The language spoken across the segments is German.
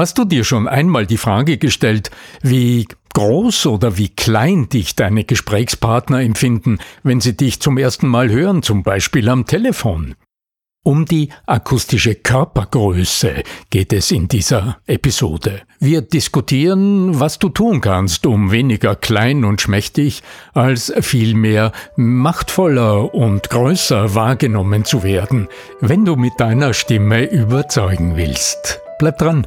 Hast du dir schon einmal die Frage gestellt, wie groß oder wie klein dich deine Gesprächspartner empfinden, wenn sie dich zum ersten Mal hören, zum Beispiel am Telefon? Um die akustische Körpergröße geht es in dieser Episode. Wir diskutieren, was du tun kannst, um weniger klein und schmächtig als vielmehr machtvoller und größer wahrgenommen zu werden, wenn du mit deiner Stimme überzeugen willst. Bleib dran.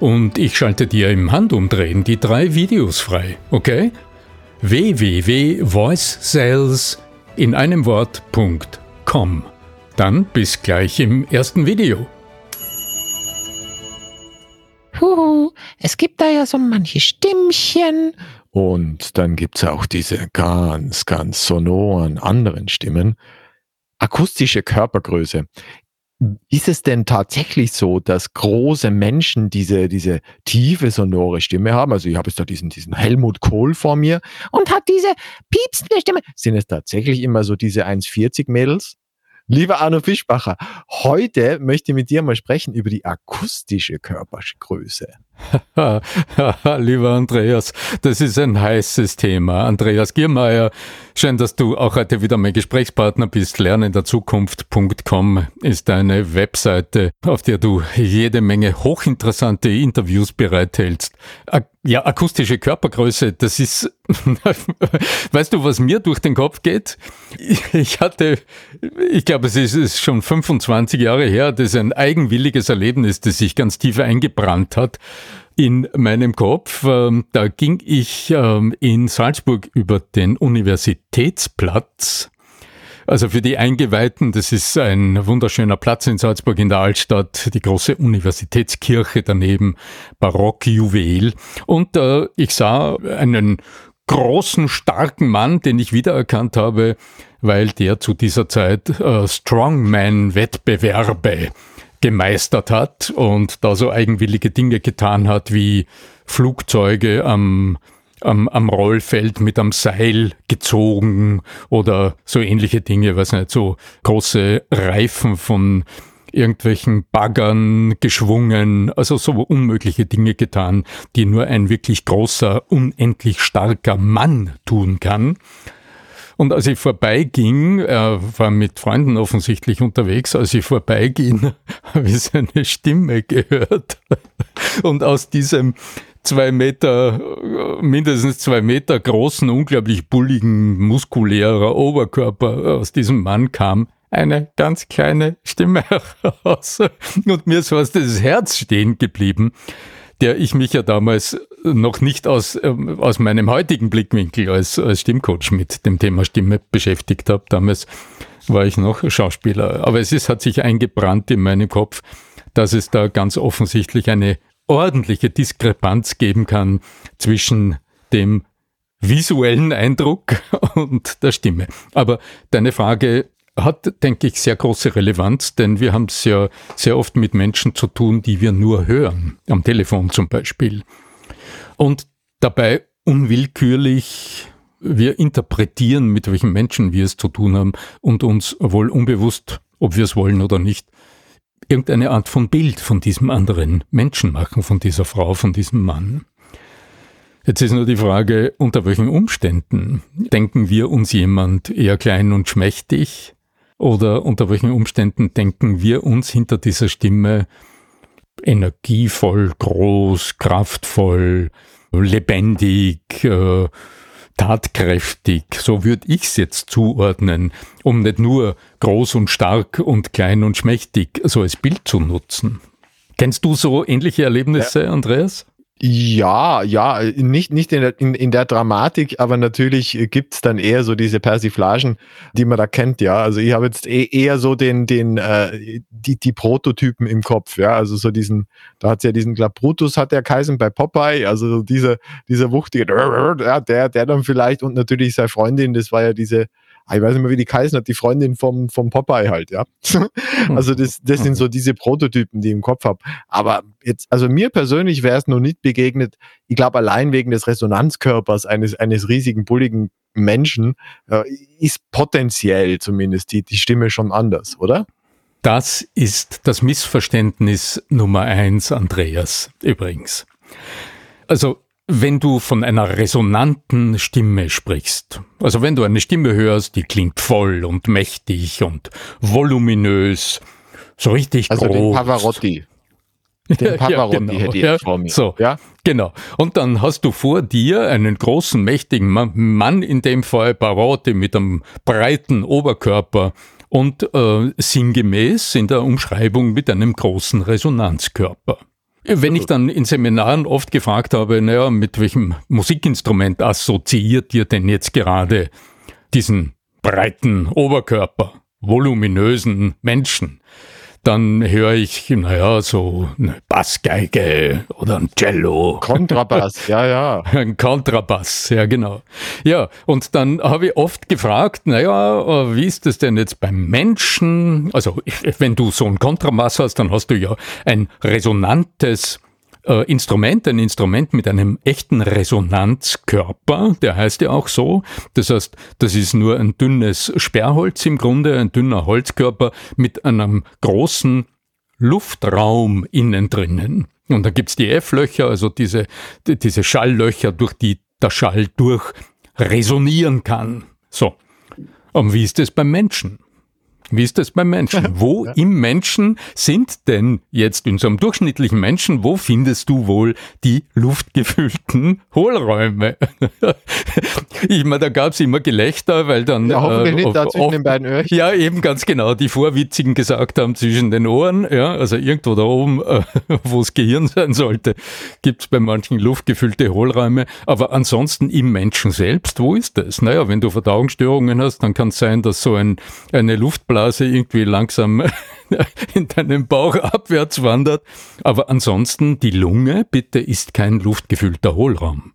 und ich schalte dir im Handumdrehen die drei Videos frei, okay? www.voicesales in einem Wort.com dann bis gleich im ersten Video. Huhu, es gibt da ja so manche Stimmchen. Und dann gibt es auch diese ganz, ganz sonoren anderen Stimmen. Akustische Körpergröße. Ist es denn tatsächlich so, dass große Menschen diese, diese tiefe, sonore Stimme haben? Also ich habe jetzt da diesen, diesen Helmut Kohl vor mir und hat diese piepsende Stimme. Sind es tatsächlich immer so diese 1,40 Mädels? Lieber Arno Fischbacher, heute möchte ich mit dir mal sprechen über die akustische Körpergröße. Lieber Andreas, das ist ein heißes Thema. Andreas Giermeier, schön, dass du auch heute wieder mein Gesprächspartner bist. Lernenderzukunft.com ist eine Webseite, auf der du jede Menge hochinteressante Interviews bereithältst. Ja, akustische Körpergröße, das ist, weißt du, was mir durch den Kopf geht? Ich hatte, ich glaube, es ist schon 25 Jahre her, das ist ein eigenwilliges Erlebnis, das sich ganz tief eingebrannt hat in meinem Kopf. Ähm, da ging ich ähm, in Salzburg über den Universitätsplatz. Also für die Eingeweihten, das ist ein wunderschöner Platz in Salzburg in der Altstadt, die große Universitätskirche daneben, Barockjuwel. Und äh, ich sah einen großen, starken Mann, den ich wiedererkannt habe, weil der zu dieser Zeit äh, Strongman-Wettbewerbe gemeistert hat und da so eigenwillige Dinge getan hat, wie Flugzeuge am, am, am Rollfeld mit am Seil gezogen oder so ähnliche Dinge, was nicht, so große Reifen von irgendwelchen Baggern geschwungen, also so unmögliche Dinge getan, die nur ein wirklich großer, unendlich starker Mann tun kann. Und als ich vorbeiging, er war mit Freunden offensichtlich unterwegs, als ich vorbeiging, habe ich seine Stimme gehört. Und aus diesem zwei Meter, mindestens zwei Meter großen, unglaublich bulligen, muskulärer Oberkörper aus diesem Mann kam eine ganz kleine Stimme heraus. Und mir ist fast das Herz stehen geblieben der ich mich ja damals noch nicht aus, ähm, aus meinem heutigen Blickwinkel als, als Stimmcoach mit dem Thema Stimme beschäftigt habe. Damals war ich noch Schauspieler. Aber es ist, hat sich eingebrannt in meinem Kopf, dass es da ganz offensichtlich eine ordentliche Diskrepanz geben kann zwischen dem visuellen Eindruck und der Stimme. Aber deine Frage hat, denke ich, sehr große Relevanz, denn wir haben es ja sehr oft mit Menschen zu tun, die wir nur hören, am Telefon zum Beispiel. Und dabei unwillkürlich wir interpretieren, mit welchen Menschen wir es zu tun haben und uns wohl unbewusst, ob wir es wollen oder nicht, irgendeine Art von Bild von diesem anderen Menschen machen, von dieser Frau, von diesem Mann. Jetzt ist nur die Frage, unter welchen Umständen denken wir uns jemand eher klein und schmächtig oder unter welchen Umständen denken wir uns hinter dieser Stimme energievoll, groß, kraftvoll, lebendig, äh, tatkräftig, so würde ich es jetzt zuordnen, um nicht nur groß und stark und klein und schmächtig so als Bild zu nutzen. Kennst du so ähnliche Erlebnisse, ja. Andreas? Ja, ja, nicht, nicht in, der, in, in der Dramatik, aber natürlich gibt's dann eher so diese Persiflagen, die man da kennt, ja. Also ich habe jetzt eh, eher so den, den, äh, die, die Prototypen im Kopf, ja. Also so diesen, da hat's ja diesen, glaub, Brutus hat der Kaisen bei Popeye, also dieser, dieser wuchtige, ja, der, der dann vielleicht und natürlich seine Freundin, das war ja diese, ich weiß nicht mehr, wie die Kaisen hat, die Freundin vom, vom Popeye halt, ja. also das, das sind so diese Prototypen, die ich im Kopf habe. Aber jetzt, also mir persönlich wäre es noch nicht begegnet. Ich glaube, allein wegen des Resonanzkörpers eines, eines riesigen, bulligen Menschen äh, ist potenziell zumindest die, die Stimme schon anders, oder? Das ist das Missverständnis Nummer eins, Andreas, übrigens. Also wenn du von einer resonanten Stimme sprichst, also wenn du eine Stimme hörst, die klingt voll und mächtig und voluminös, so richtig also groß. Den Pavarotti. Den Pavarotti ja, genau. hätte ich ja, vor mir. So, ja? genau. Und dann hast du vor dir einen großen, mächtigen Mann, in dem Fall Pavarotti mit einem breiten Oberkörper und äh, sinngemäß in der Umschreibung mit einem großen Resonanzkörper. Wenn ich dann in Seminaren oft gefragt habe, naja, mit welchem Musikinstrument assoziiert ihr denn jetzt gerade diesen breiten Oberkörper, voluminösen Menschen? Dann höre ich, naja, so eine Bassgeige oder ein Cello. Kontrabass, ja, ja. Ein Kontrabass, ja, genau. Ja, und dann habe ich oft gefragt, naja, wie ist das denn jetzt beim Menschen? Also, wenn du so ein Kontrabass hast, dann hast du ja ein resonantes äh, Instrument, ein Instrument mit einem echten Resonanzkörper, der heißt ja auch so. Das heißt, das ist nur ein dünnes Sperrholz im Grunde, ein dünner Holzkörper mit einem großen Luftraum innen drinnen. Und da gibt's die F-Löcher, also diese, diese Schalllöcher, durch die der Schall durch resonieren kann. So. Und wie ist es beim Menschen? Wie ist das beim Menschen? Wo ja. im Menschen sind denn jetzt in so einem durchschnittlichen Menschen, wo findest du wohl die luftgefüllten Hohlräume? ich meine, da gab es immer Gelächter, weil dann. Ja, hoffentlich äh, nicht da zwischen den beiden Öhrchen. Ja, eben ganz genau. Die Vorwitzigen gesagt haben, zwischen den Ohren, ja, also irgendwo da oben, äh, wo das Gehirn sein sollte, gibt es bei manchen luftgefüllte Hohlräume. Aber ansonsten im Menschen selbst, wo ist das? Naja, wenn du Verdauungsstörungen hast, dann kann es sein, dass so ein, eine Luftblase Blase irgendwie langsam in deinem Bauch abwärts wandert. Aber ansonsten, die Lunge, bitte, ist kein luftgefüllter Hohlraum.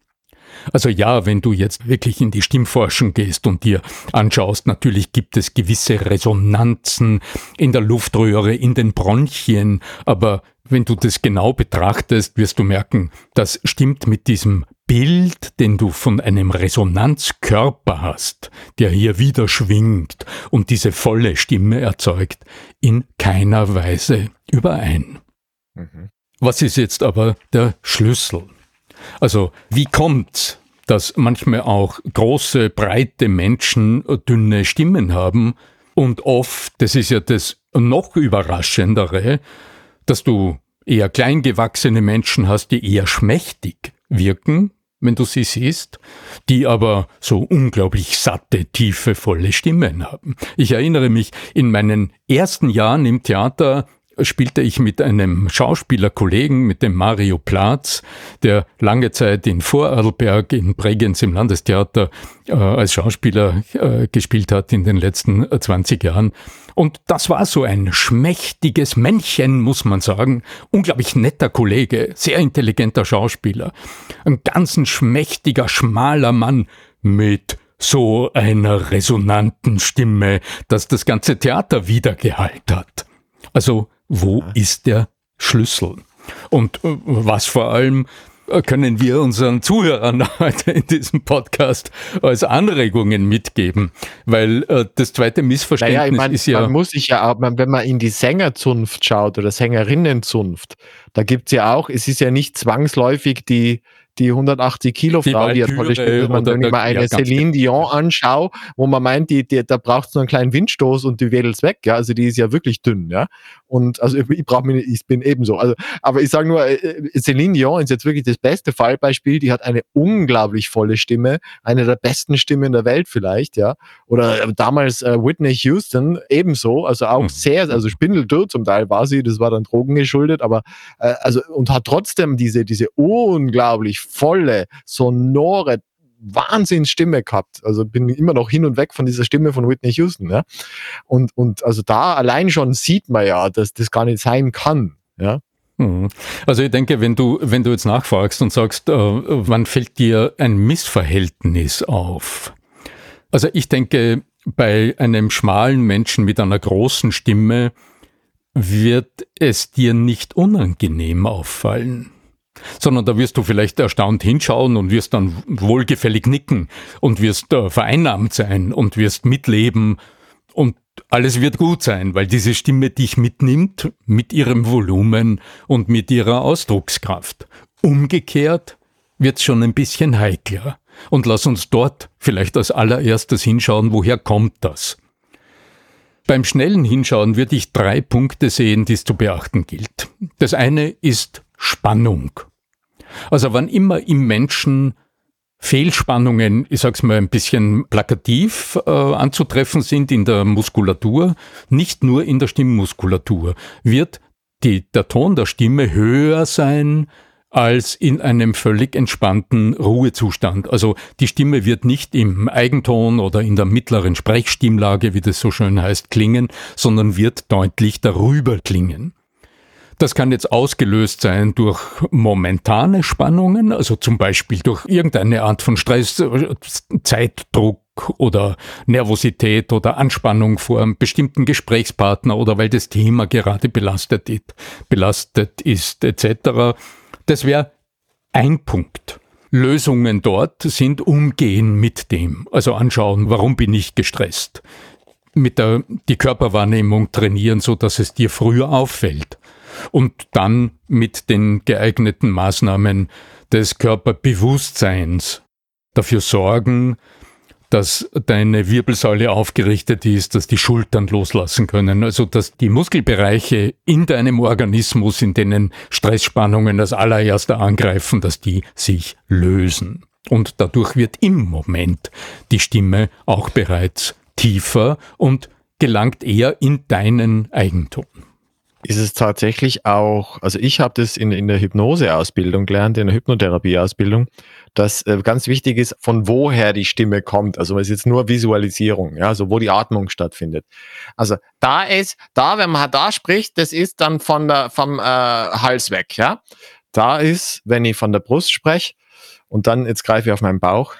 Also ja, wenn du jetzt wirklich in die Stimmforschung gehst und dir anschaust, natürlich gibt es gewisse Resonanzen in der Luftröhre, in den Bronchien, aber wenn du das genau betrachtest, wirst du merken, das stimmt mit diesem Bild, den du von einem Resonanzkörper hast, der hier wieder schwingt und diese volle Stimme erzeugt, in keiner Weise überein. Mhm. Was ist jetzt aber der Schlüssel? Also, wie kommt's, dass manchmal auch große, breite Menschen dünne Stimmen haben und oft, das ist ja das noch überraschendere, dass du eher kleingewachsene Menschen hast, die eher schmächtig wirken, wenn du sie siehst, die aber so unglaublich satte, tiefe, volle Stimmen haben. Ich erinnere mich, in meinen ersten Jahren im Theater spielte ich mit einem Schauspielerkollegen, mit dem Mario Platz, der lange Zeit in Vorarlberg in Bregenz im Landestheater äh, als Schauspieler äh, gespielt hat in den letzten 20 Jahren. Und das war so ein schmächtiges Männchen, muss man sagen. Unglaublich netter Kollege, sehr intelligenter Schauspieler. Ein ganz schmächtiger, schmaler Mann mit so einer resonanten Stimme, dass das ganze Theater wiedergehalt hat. Also wo ja. ist der Schlüssel? Und äh, was vor allem äh, können wir unseren Zuhörern heute in diesem Podcast als Anregungen mitgeben? Weil äh, das zweite Missverständnis naja, ich mein, ist ja. Man muss sich ja auch, wenn man in die Sängerzunft schaut oder Sängerinnenzunft, da gibt es ja auch, es ist ja nicht zwangsläufig die, die 180 Kilo Frau, die, die ja tolle Stimme, wenn, wenn ich mal eine ja, Celine Dion anschaue, wo man meint, die, die, da braucht es nur einen kleinen Windstoß und die wedelt weg, ja, also die ist ja wirklich dünn, ja, und also ich brauche mich, ich bin ebenso, also, aber ich sage nur, äh, äh, Celine Dion ist jetzt wirklich das beste Fallbeispiel, die hat eine unglaublich volle Stimme, eine der besten Stimmen der Welt vielleicht, ja, oder äh, damals äh, Whitney Houston ebenso, also auch mhm. sehr, also spindeldürr zum Teil war sie, das war dann Drogen geschuldet, aber äh, also und hat trotzdem diese, diese unglaublich volle, sonore Wahnsinnsstimme gehabt. Also bin immer noch hin und weg von dieser Stimme von Whitney Houston. Ja? Und, und also da allein schon sieht man ja, dass das gar nicht sein kann. Ja? Mhm. Also ich denke, wenn du, wenn du jetzt nachfragst und sagst, äh, wann fällt dir ein Missverhältnis auf? Also ich denke, bei einem schmalen Menschen mit einer großen Stimme wird es dir nicht unangenehm auffallen sondern da wirst du vielleicht erstaunt hinschauen und wirst dann wohlgefällig nicken und wirst äh, vereinnahmt sein und wirst mitleben und alles wird gut sein, weil diese Stimme dich mitnimmt mit ihrem Volumen und mit ihrer Ausdruckskraft. Umgekehrt wird's schon ein bisschen heikler. Und lass uns dort vielleicht als allererstes hinschauen, woher kommt das? Beim schnellen Hinschauen würde ich drei Punkte sehen, die es zu beachten gilt. Das eine ist Spannung. Also wann immer im Menschen Fehlspannungen, ich sag's mal ein bisschen plakativ, äh, anzutreffen sind in der Muskulatur, nicht nur in der Stimmmuskulatur, wird die, der Ton der Stimme höher sein als in einem völlig entspannten Ruhezustand. Also die Stimme wird nicht im Eigenton oder in der mittleren Sprechstimmlage, wie das so schön heißt, klingen, sondern wird deutlich darüber klingen. Das kann jetzt ausgelöst sein durch momentane Spannungen, also zum Beispiel durch irgendeine Art von Stress, Zeitdruck oder Nervosität oder Anspannung vor einem bestimmten Gesprächspartner oder weil das Thema gerade belastet ist, belastet ist etc. Das wäre ein Punkt. Lösungen dort sind umgehen mit dem, also anschauen, warum bin ich gestresst. Mit der die Körperwahrnehmung trainieren, so dass es dir früher auffällt und dann mit den geeigneten Maßnahmen des Körperbewusstseins dafür sorgen, dass deine Wirbelsäule aufgerichtet ist, dass die Schultern loslassen können, also dass die Muskelbereiche in deinem Organismus, in denen Stressspannungen als allererster angreifen, dass die sich lösen. Und dadurch wird im Moment die Stimme auch bereits tiefer und gelangt eher in deinen Eigentum ist es tatsächlich auch, also ich habe das in, in der Hypnoseausbildung gelernt, in der Hypnotherapieausbildung, dass äh, ganz wichtig ist, von woher die Stimme kommt. Also es ist jetzt nur Visualisierung, ja, also wo die Atmung stattfindet. Also da ist, da, wenn man da spricht, das ist dann von der, vom äh, Hals weg, ja. Da ist, wenn ich von der Brust spreche und dann jetzt greife ich auf meinen Bauch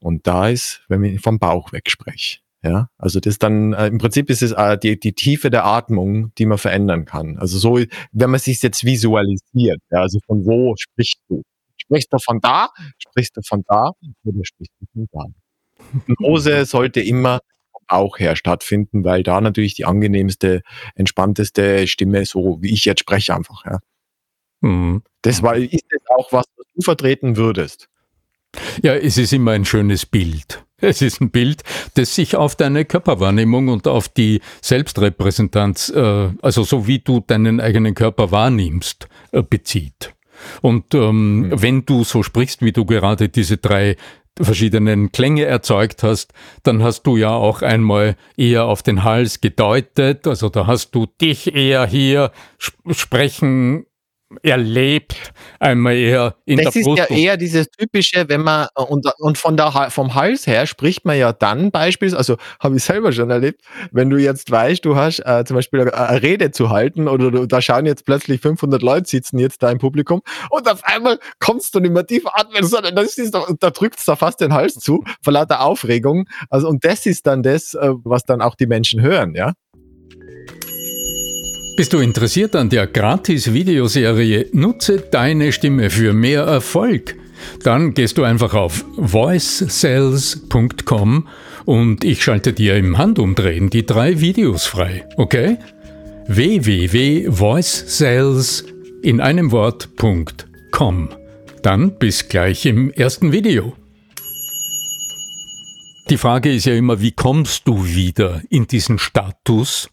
und da ist, wenn ich vom Bauch weg spreche. Ja, also das dann äh, im Prinzip ist es äh, die, die Tiefe der Atmung, die man verändern kann. Also so, wenn man sich jetzt visualisiert, ja, also von wo sprichst du? Sprichst du von da? Sprichst du von da? Oder sprichst du von da? Hypnose sollte immer auch her stattfinden, weil da natürlich die angenehmste, entspannteste Stimme, so wie ich jetzt spreche, einfach. Ja. Mhm. Das war, ist das auch was, was du vertreten würdest? Ja, es ist immer ein schönes Bild. Es ist ein Bild, das sich auf deine Körperwahrnehmung und auf die Selbstrepräsentanz, äh, also so wie du deinen eigenen Körper wahrnimmst, äh, bezieht. Und ähm, mhm. wenn du so sprichst, wie du gerade diese drei verschiedenen Klänge erzeugt hast, dann hast du ja auch einmal eher auf den Hals gedeutet, also da hast du dich eher hier sprechen erlebt, einmal eher in das der Brust. Das ist ja eher dieses typische, wenn man, und, und von der, vom Hals her spricht man ja dann beispielsweise, also habe ich selber schon erlebt, wenn du jetzt weißt, du hast äh, zum Beispiel eine, eine, Rede zu halten oder du, da schauen jetzt plötzlich 500 Leute sitzen jetzt da im Publikum und auf einmal kommst du nicht mehr tief atmen, sondern das ist doch, da drückt es da fast den Hals zu, vor lauter Aufregung. Also, und das ist dann das, äh, was dann auch die Menschen hören, ja. Bist du interessiert an der Gratis-Videoserie Nutze deine Stimme für mehr Erfolg? Dann gehst du einfach auf voicesales.com und ich schalte dir im Handumdrehen die drei Videos frei, okay? www.voicesales in einem Wort.com. Dann bis gleich im ersten Video. Die Frage ist ja immer, wie kommst du wieder in diesen Status,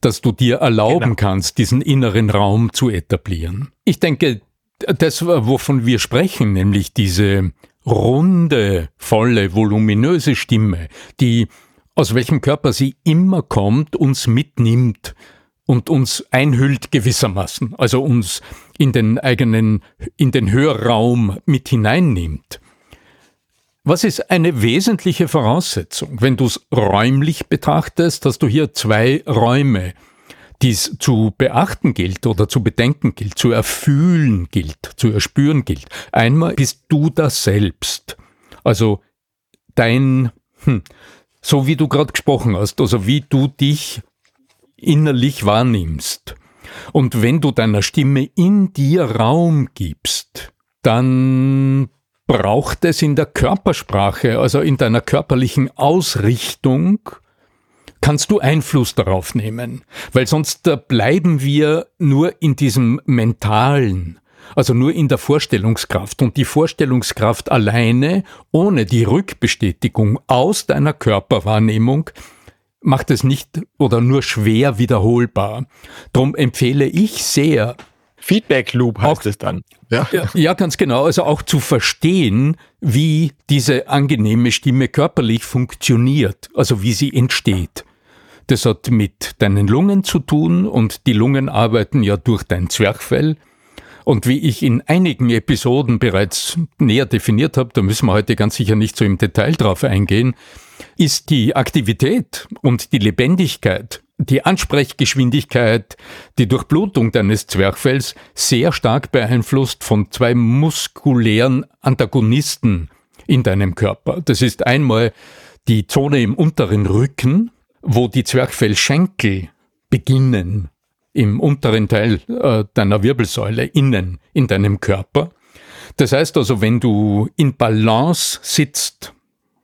dass du dir erlauben genau. kannst, diesen inneren Raum zu etablieren. Ich denke, das, wovon wir sprechen, nämlich diese runde, volle, voluminöse Stimme, die aus welchem Körper sie immer kommt, uns mitnimmt und uns einhüllt gewissermaßen, also uns in den eigenen, in den Hörraum mit hineinnimmt. Was ist eine wesentliche Voraussetzung? Wenn du es räumlich betrachtest, hast du hier zwei Räume, die es zu beachten gilt oder zu bedenken gilt, zu erfühlen gilt, zu erspüren gilt. Einmal bist du das selbst. Also dein, hm, so wie du gerade gesprochen hast, also wie du dich innerlich wahrnimmst. Und wenn du deiner Stimme in dir Raum gibst, dann braucht es in der Körpersprache, also in deiner körperlichen Ausrichtung, kannst du Einfluss darauf nehmen, weil sonst bleiben wir nur in diesem mentalen, also nur in der Vorstellungskraft. Und die Vorstellungskraft alleine, ohne die Rückbestätigung aus deiner Körperwahrnehmung, macht es nicht oder nur schwer wiederholbar. Darum empfehle ich sehr, Feedback Loop heißt auch, es dann. Ja. ja, ganz genau. Also auch zu verstehen, wie diese angenehme Stimme körperlich funktioniert, also wie sie entsteht. Das hat mit deinen Lungen zu tun und die Lungen arbeiten ja durch dein Zwerchfell. Und wie ich in einigen Episoden bereits näher definiert habe, da müssen wir heute ganz sicher nicht so im Detail drauf eingehen, ist die Aktivität und die Lebendigkeit, die Ansprechgeschwindigkeit, die Durchblutung deines Zwerchfells sehr stark beeinflusst von zwei muskulären Antagonisten in deinem Körper. Das ist einmal die Zone im unteren Rücken, wo die Zwerchfellschenkel beginnen im unteren Teil äh, deiner Wirbelsäule innen in deinem Körper. Das heißt also, wenn du in Balance sitzt,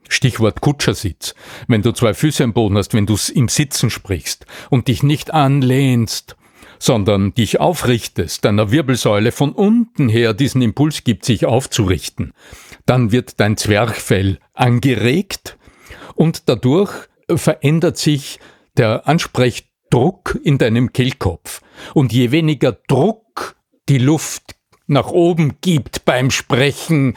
Stichwort Kutschersitz, wenn du zwei Füße am Boden hast, wenn du im Sitzen sprichst und dich nicht anlehnst, sondern dich aufrichtest, deiner Wirbelsäule von unten her diesen Impuls gibt, sich aufzurichten, dann wird dein Zwerchfell angeregt und dadurch verändert sich der Ansprechdruck in deinem Kehlkopf. Und je weniger Druck die Luft nach oben gibt beim Sprechen,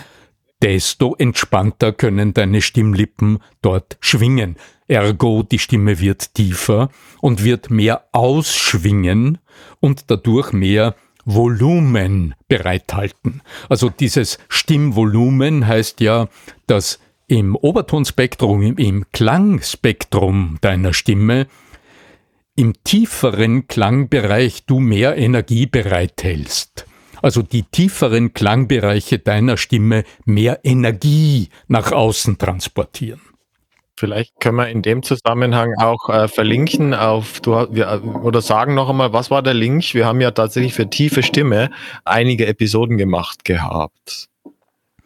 desto entspannter können deine Stimmlippen dort schwingen. Ergo, die Stimme wird tiefer und wird mehr ausschwingen und dadurch mehr Volumen bereithalten. Also dieses Stimmvolumen heißt ja, dass im Obertonspektrum, im Klangspektrum deiner Stimme, im tieferen Klangbereich du mehr Energie bereithältst. Also die tieferen Klangbereiche deiner Stimme mehr Energie nach außen transportieren. Vielleicht können wir in dem Zusammenhang auch äh, verlinken auf, du, wir, oder sagen noch einmal, was war der Link? Wir haben ja tatsächlich für tiefe Stimme einige Episoden gemacht gehabt.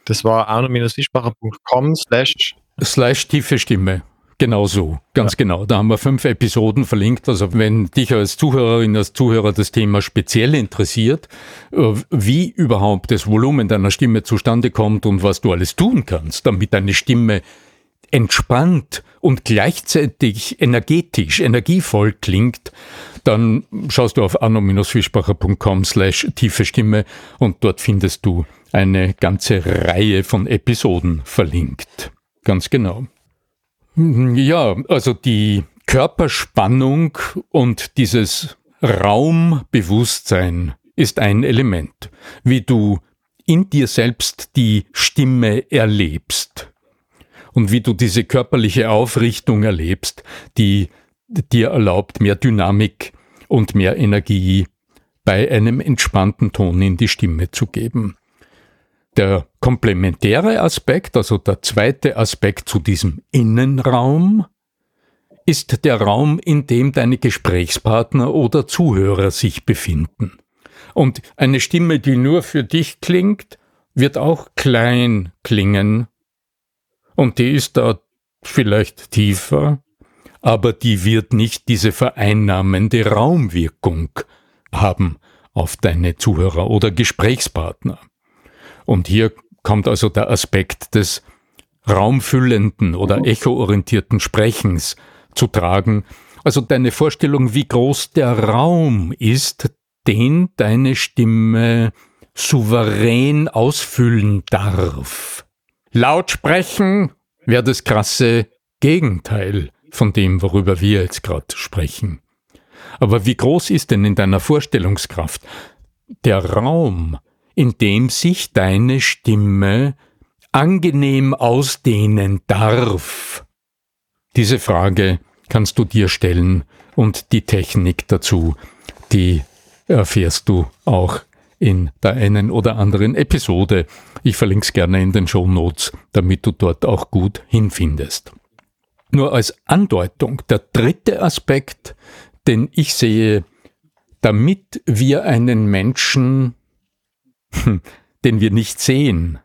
Das war arno-fischbacher.com slash slash tiefe Stimme. Genau so, ganz ja. genau. Da haben wir fünf Episoden verlinkt. Also wenn dich als Zuhörerin, als Zuhörer das Thema speziell interessiert, äh, wie überhaupt das Volumen deiner Stimme zustande kommt und was du alles tun kannst, damit deine Stimme entspannt und gleichzeitig energetisch, energievoll klingt, dann schaust du auf arno-fischbacher.com slash tiefe Stimme und dort findest du eine ganze Reihe von Episoden verlinkt. Ganz genau. Ja, also die Körperspannung und dieses Raumbewusstsein ist ein Element, wie du in dir selbst die Stimme erlebst und wie du diese körperliche Aufrichtung erlebst, die dir erlaubt, mehr Dynamik und mehr Energie bei einem entspannten Ton in die Stimme zu geben. Der komplementäre Aspekt, also der zweite Aspekt zu diesem Innenraum, ist der Raum, in dem deine Gesprächspartner oder Zuhörer sich befinden. Und eine Stimme, die nur für dich klingt, wird auch klein klingen. Und die ist da vielleicht tiefer, aber die wird nicht diese vereinnahmende Raumwirkung haben auf deine Zuhörer oder Gesprächspartner. Und hier kommt also der Aspekt des raumfüllenden oder echoorientierten Sprechens zu tragen. Also deine Vorstellung, wie groß der Raum ist, den deine Stimme souverän ausfüllen darf. Laut sprechen wäre das krasse Gegenteil von dem, worüber wir jetzt gerade sprechen. Aber wie groß ist denn in deiner Vorstellungskraft der Raum, in dem sich deine Stimme angenehm ausdehnen darf? Diese Frage kannst du dir stellen und die Technik dazu, die erfährst du auch in der einen oder anderen Episode. Ich verlinke es gerne in den Show Notes, damit du dort auch gut hinfindest. Nur als Andeutung, der dritte Aspekt, den ich sehe, damit wir einen Menschen, den wir nicht sehen,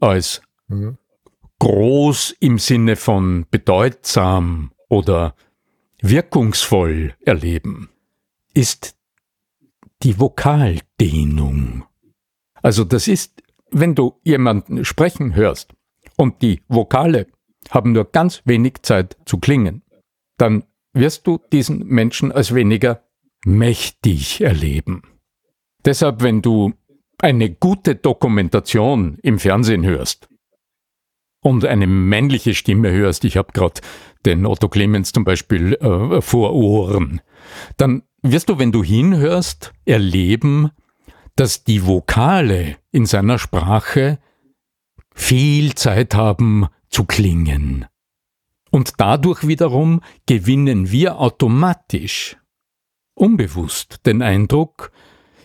als mhm. groß im Sinne von bedeutsam oder wirkungsvoll erleben, ist die Vokaldehnung. Also das ist, wenn du jemanden sprechen hörst und die Vokale haben nur ganz wenig Zeit zu klingen, dann wirst du diesen Menschen als weniger mächtig erleben. Deshalb, wenn du eine gute Dokumentation im Fernsehen hörst und eine männliche Stimme hörst, ich habe gerade den Otto Clemens zum Beispiel äh, vor Ohren, dann wirst du, wenn du hinhörst, erleben, dass die Vokale in seiner Sprache viel Zeit haben zu klingen. Und dadurch wiederum gewinnen wir automatisch, unbewusst, den Eindruck,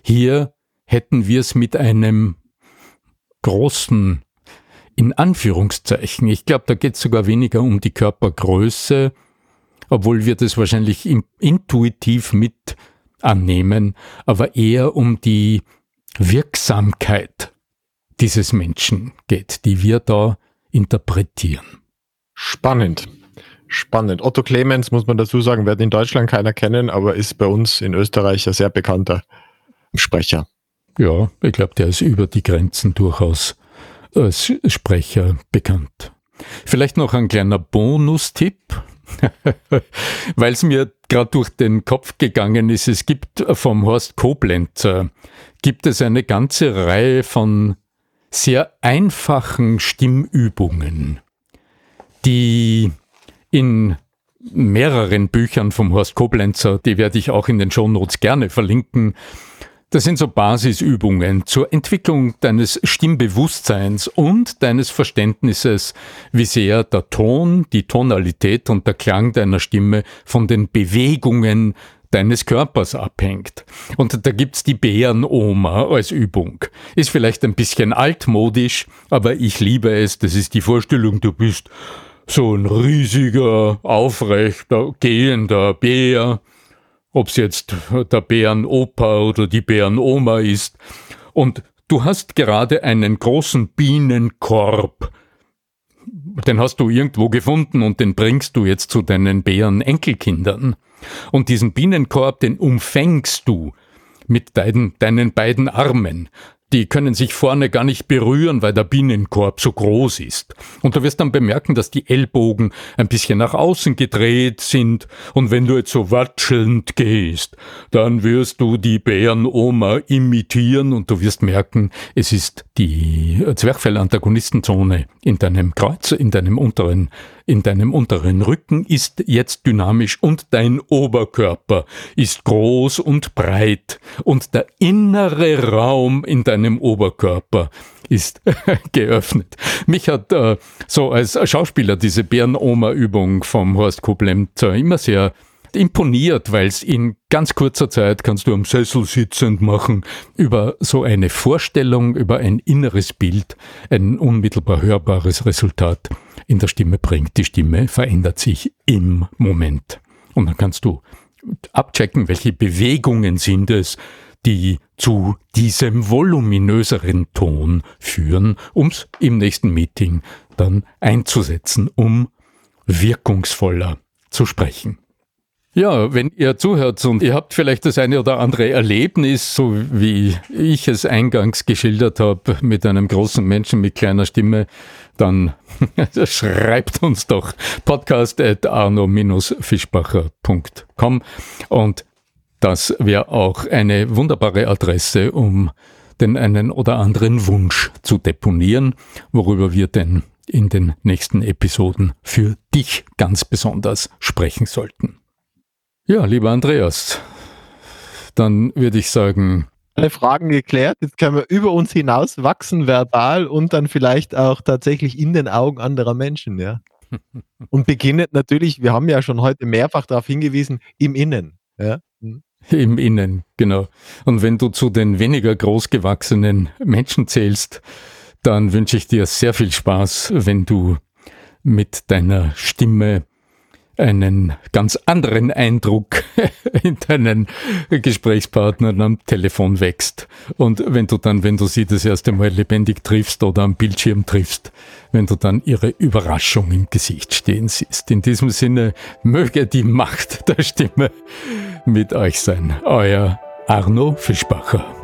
hier hätten wir es mit einem großen, in Anführungszeichen, ich glaube, da geht es sogar weniger um die Körpergröße, obwohl wir das wahrscheinlich intuitiv mit annehmen, aber eher um die Wirksamkeit dieses Menschen geht, die wir da interpretieren. Spannend. Spannend. Otto Clemens, muss man dazu sagen, wird in Deutschland keiner kennen, aber ist bei uns in Österreich ein sehr bekannter Sprecher. Ja, ich glaube, der ist über die Grenzen durchaus als Sprecher bekannt. Vielleicht noch ein kleiner Bonustipp, weil es mir gerade durch den Kopf gegangen ist. Es gibt vom Horst Koblenzer gibt es eine ganze Reihe von sehr einfachen Stimmübungen, die in mehreren Büchern vom Horst Koblenzer, die werde ich auch in den Shownotes gerne verlinken, das sind so Basisübungen zur Entwicklung deines Stimmbewusstseins und deines Verständnisses, wie sehr der Ton, die Tonalität und der Klang deiner Stimme von den Bewegungen deines Körpers abhängt. Und da gibt's die Bärenoma als Übung. Ist vielleicht ein bisschen altmodisch, aber ich liebe es. Das ist die Vorstellung, du bist so ein riesiger, aufrechter, gehender Bär ob es jetzt der Bärenopa oder die Bärenoma ist. Und du hast gerade einen großen Bienenkorb. Den hast du irgendwo gefunden und den bringst du jetzt zu deinen Bärenenkelkindern. Und diesen Bienenkorb, den umfängst du mit deinen, deinen beiden Armen die können sich vorne gar nicht berühren, weil der Bienenkorb so groß ist. Und du wirst dann bemerken, dass die Ellbogen ein bisschen nach außen gedreht sind. Und wenn du jetzt so watschelnd gehst, dann wirst du die Bärenoma imitieren und du wirst merken, es ist die Zwerchfell-Antagonistenzone in deinem Kreuz, in deinem unteren in deinem unteren Rücken ist jetzt dynamisch und dein Oberkörper ist groß und breit und der innere Raum in deinem Oberkörper ist geöffnet. Mich hat äh, so als Schauspieler diese Bärenoma-Übung vom Horst Koblenz immer sehr imponiert, weil es in ganz kurzer Zeit kannst du am Sessel sitzend machen, über so eine Vorstellung, über ein inneres Bild, ein unmittelbar hörbares Resultat in der Stimme bringt. Die Stimme verändert sich im Moment. Und dann kannst du abchecken, welche Bewegungen sind es, die zu diesem voluminöseren Ton führen, um es im nächsten Meeting dann einzusetzen, um wirkungsvoller zu sprechen. Ja, wenn ihr zuhört und ihr habt vielleicht das eine oder andere Erlebnis, so wie ich es eingangs geschildert habe, mit einem großen Menschen mit kleiner Stimme, dann schreibt uns doch podcast at arno-fischbacher.com und das wäre auch eine wunderbare Adresse, um den einen oder anderen Wunsch zu deponieren, worüber wir denn in den nächsten Episoden für dich ganz besonders sprechen sollten. Ja, lieber Andreas, dann würde ich sagen, alle Fragen geklärt. Jetzt können wir über uns hinaus wachsen, verbal und dann vielleicht auch tatsächlich in den Augen anderer Menschen, ja. Und beginnen natürlich, wir haben ja schon heute mehrfach darauf hingewiesen, im Innen. Ja. Hm. Im Innen, genau. Und wenn du zu den weniger großgewachsenen Menschen zählst, dann wünsche ich dir sehr viel Spaß, wenn du mit deiner Stimme einen ganz anderen Eindruck in deinen Gesprächspartnern am Telefon wächst. Und wenn du dann, wenn du sie das erste Mal lebendig triffst oder am Bildschirm triffst, wenn du dann ihre Überraschung im Gesicht stehen siehst. In diesem Sinne möge die Macht der Stimme mit euch sein. Euer Arno Fischbacher.